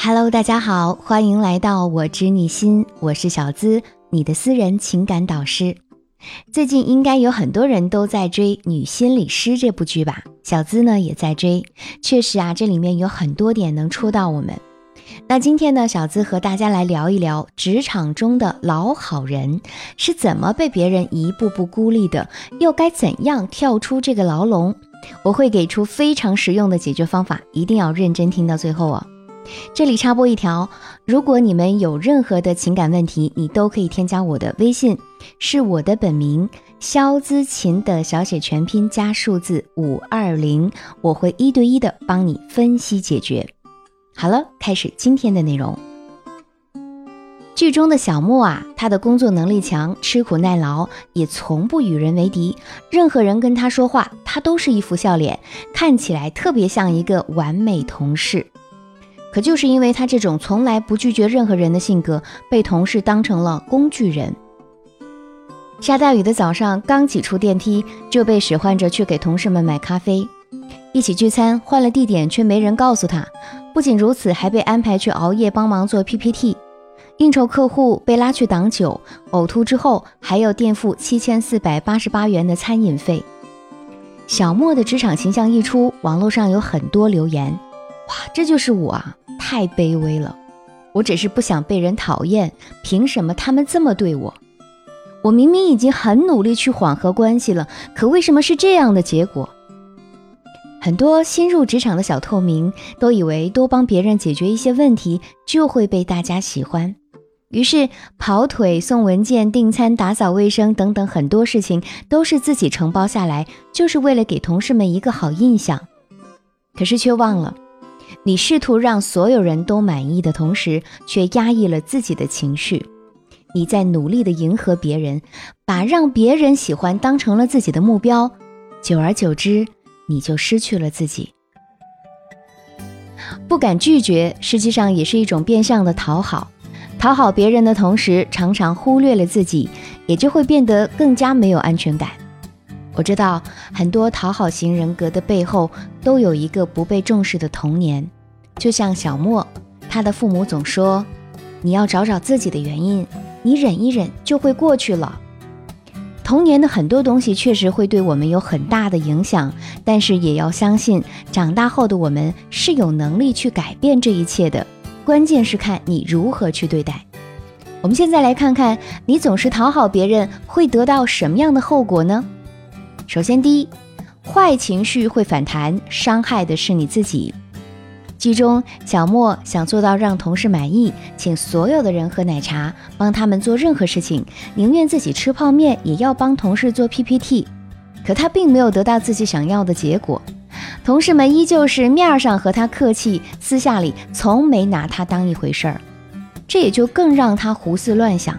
Hello，大家好，欢迎来到我知你心，我是小资，你的私人情感导师。最近应该有很多人都在追《女心理师》这部剧吧？小资呢也在追，确实啊，这里面有很多点能戳到我们。那今天呢，小资和大家来聊一聊职场中的老好人是怎么被别人一步步孤立的，又该怎样跳出这个牢笼？我会给出非常实用的解决方法，一定要认真听到最后哦。这里插播一条，如果你们有任何的情感问题，你都可以添加我的微信，是我的本名肖姿琴的小写全拼加数字五二零，我会一对一的帮你分析解决。好了，开始今天的内容。剧中的小莫啊，他的工作能力强，吃苦耐劳，也从不与人为敌。任何人跟他说话，他都是一副笑脸，看起来特别像一个完美同事。可就是因为他这种从来不拒绝任何人的性格，被同事当成了工具人。下大雨的早上，刚挤出电梯，就被使唤着去给同事们买咖啡。一起聚餐，换了地点，却没人告诉他。不仅如此，还被安排去熬夜帮忙做 PPT。应酬客户被拉去挡酒，呕吐之后还要垫付七千四百八十八元的餐饮费。小莫的职场形象一出，网络上有很多留言：“哇，这就是我啊，太卑微了！我只是不想被人讨厌，凭什么他们这么对我？我明明已经很努力去缓和关系了，可为什么是这样的结果？”很多新入职场的小透明都以为多帮别人解决一些问题就会被大家喜欢。于是跑腿、送文件、订餐、打扫卫生等等很多事情都是自己承包下来，就是为了给同事们一个好印象。可是却忘了，你试图让所有人都满意的同时，却压抑了自己的情绪。你在努力的迎合别人，把让别人喜欢当成了自己的目标，久而久之，你就失去了自己。不敢拒绝，实际上也是一种变相的讨好。讨好别人的同时，常常忽略了自己，也就会变得更加没有安全感。我知道很多讨好型人格的背后都有一个不被重视的童年，就像小莫，他的父母总说：“你要找找自己的原因，你忍一忍就会过去了。”童年的很多东西确实会对我们有很大的影响，但是也要相信，长大后的我们是有能力去改变这一切的。关键是看你如何去对待。我们现在来看看，你总是讨好别人会得到什么样的后果呢？首先，第一，坏情绪会反弹，伤害的是你自己。剧中，小莫想做到让同事满意，请所有的人喝奶茶，帮他们做任何事情，宁愿自己吃泡面也要帮同事做 PPT。可他并没有得到自己想要的结果。同事们依旧是面上和他客气，私下里从没拿他当一回事儿，这也就更让他胡思乱想：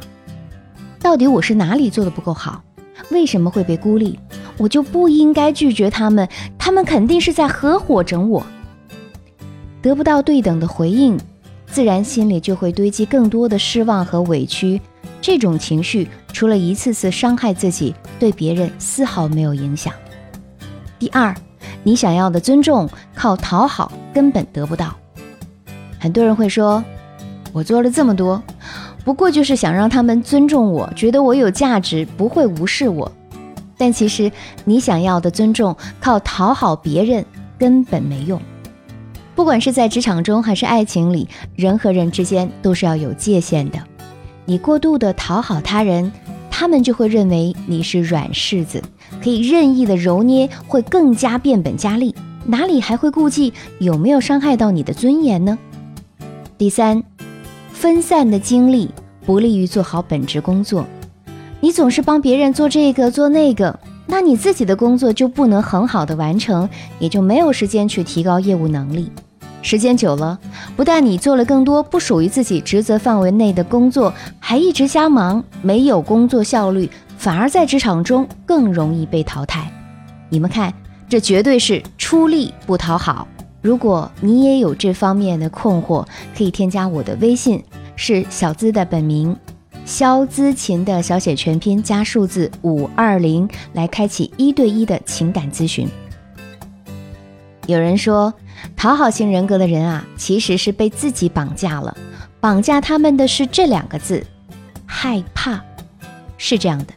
到底我是哪里做的不够好？为什么会被孤立？我就不应该拒绝他们，他们肯定是在合伙整我。得不到对等的回应，自然心里就会堆积更多的失望和委屈。这种情绪除了一次次伤害自己，对别人丝毫没有影响。第二。你想要的尊重，靠讨好根本得不到。很多人会说：“我做了这么多，不过就是想让他们尊重我，觉得我有价值，不会无视我。”但其实，你想要的尊重，靠讨好别人根本没用。不管是在职场中还是爱情里，人和人之间都是要有界限的。你过度的讨好他人，他们就会认为你是软柿子。可以任意的揉捏，会更加变本加厉，哪里还会顾忌有没有伤害到你的尊严呢？第三，分散的精力不利于做好本职工作。你总是帮别人做这个做那个，那你自己的工作就不能很好的完成，也就没有时间去提高业务能力。时间久了，不但你做了更多不属于自己职责范围内的工作，还一直瞎忙，没有工作效率。反而在职场中更容易被淘汰。你们看，这绝对是出力不讨好。如果你也有这方面的困惑，可以添加我的微信，是小资的本名肖姿琴的小写全拼加数字五二零，来开启一对一的情感咨询。有人说，讨好型人格的人啊，其实是被自己绑架了，绑架他们的是这两个字：害怕。是这样的，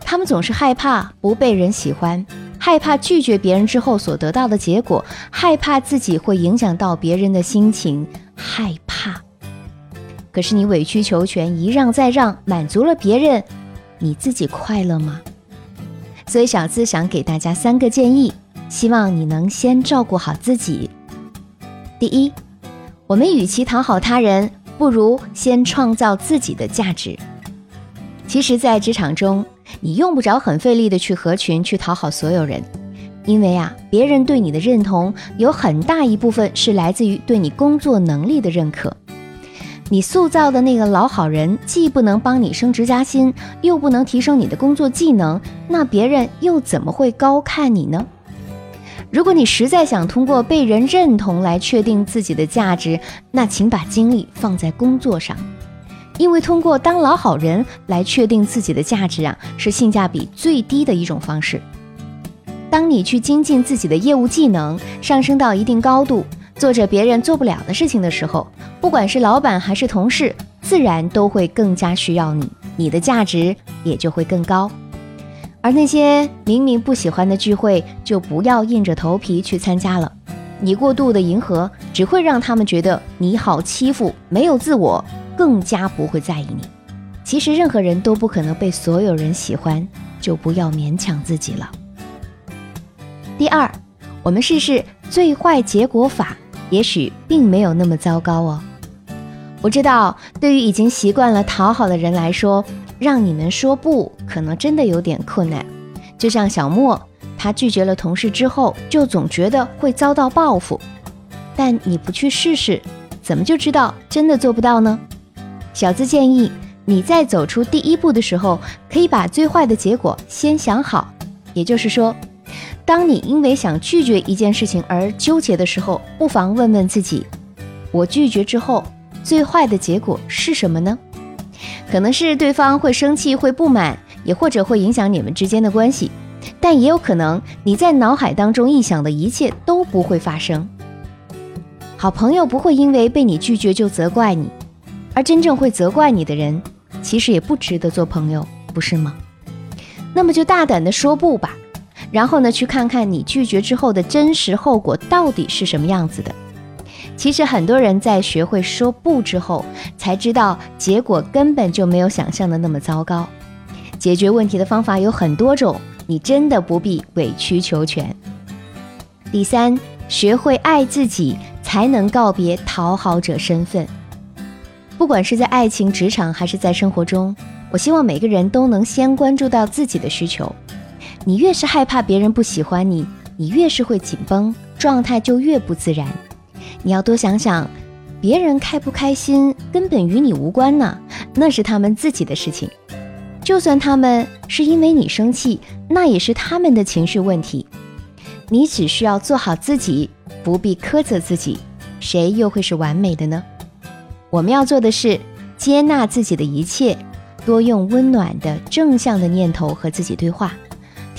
他们总是害怕不被人喜欢，害怕拒绝别人之后所得到的结果，害怕自己会影响到别人的心情，害怕。可是你委曲求全，一让再让，满足了别人，你自己快乐吗？所以小资想给大家三个建议。希望你能先照顾好自己。第一，我们与其讨好他人，不如先创造自己的价值。其实，在职场中，你用不着很费力的去合群，去讨好所有人，因为啊，别人对你的认同有很大一部分是来自于对你工作能力的认可。你塑造的那个老好人，既不能帮你升职加薪，又不能提升你的工作技能，那别人又怎么会高看你呢？如果你实在想通过被人认同来确定自己的价值，那请把精力放在工作上，因为通过当老好人来确定自己的价值啊，是性价比最低的一种方式。当你去精进自己的业务技能，上升到一定高度，做着别人做不了的事情的时候，不管是老板还是同事，自然都会更加需要你，你的价值也就会更高。而那些明明不喜欢的聚会，就不要硬着头皮去参加了。你过度的迎合，只会让他们觉得你好欺负，没有自我，更加不会在意你。其实任何人都不可能被所有人喜欢，就不要勉强自己了。第二，我们试试最坏结果法，也许并没有那么糟糕哦。我知道，对于已经习惯了讨好的人来说。让你们说不，可能真的有点困难。就像小莫，他拒绝了同事之后，就总觉得会遭到报复。但你不去试试，怎么就知道真的做不到呢？小资建议你在走出第一步的时候，可以把最坏的结果先想好。也就是说，当你因为想拒绝一件事情而纠结的时候，不妨问问自己：我拒绝之后，最坏的结果是什么呢？可能是对方会生气、会不满，也或者会影响你们之间的关系，但也有可能你在脑海当中臆想的一切都不会发生。好朋友不会因为被你拒绝就责怪你，而真正会责怪你的人，其实也不值得做朋友，不是吗？那么就大胆的说不吧，然后呢，去看看你拒绝之后的真实后果到底是什么样子的。其实很多人在学会说不之后，才知道结果根本就没有想象的那么糟糕。解决问题的方法有很多种，你真的不必委曲求全。第三，学会爱自己，才能告别讨好者身份。不管是在爱情、职场还是在生活中，我希望每个人都能先关注到自己的需求。你越是害怕别人不喜欢你，你越是会紧绷，状态就越不自然。你要多想想，别人开不开心根本与你无关呢，那是他们自己的事情。就算他们是因为你生气，那也是他们的情绪问题。你只需要做好自己，不必苛责自己。谁又会是完美的呢？我们要做的是接纳自己的一切，多用温暖的正向的念头和自己对话。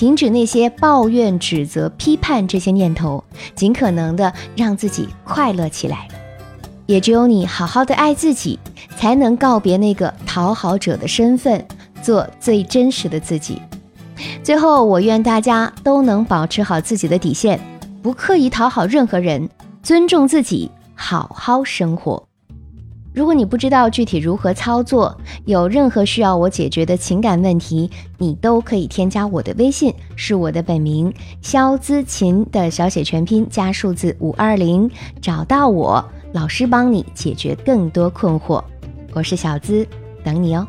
停止那些抱怨、指责、批判这些念头，尽可能的让自己快乐起来。也只有你好好的爱自己，才能告别那个讨好者的身份，做最真实的自己。最后，我愿大家都能保持好自己的底线，不刻意讨好任何人，尊重自己，好好生活。如果你不知道具体如何操作，有任何需要我解决的情感问题，你都可以添加我的微信，是我的本名肖姿琴的小写全拼加数字五二零，找到我，老师帮你解决更多困惑。我是小资，等你哦。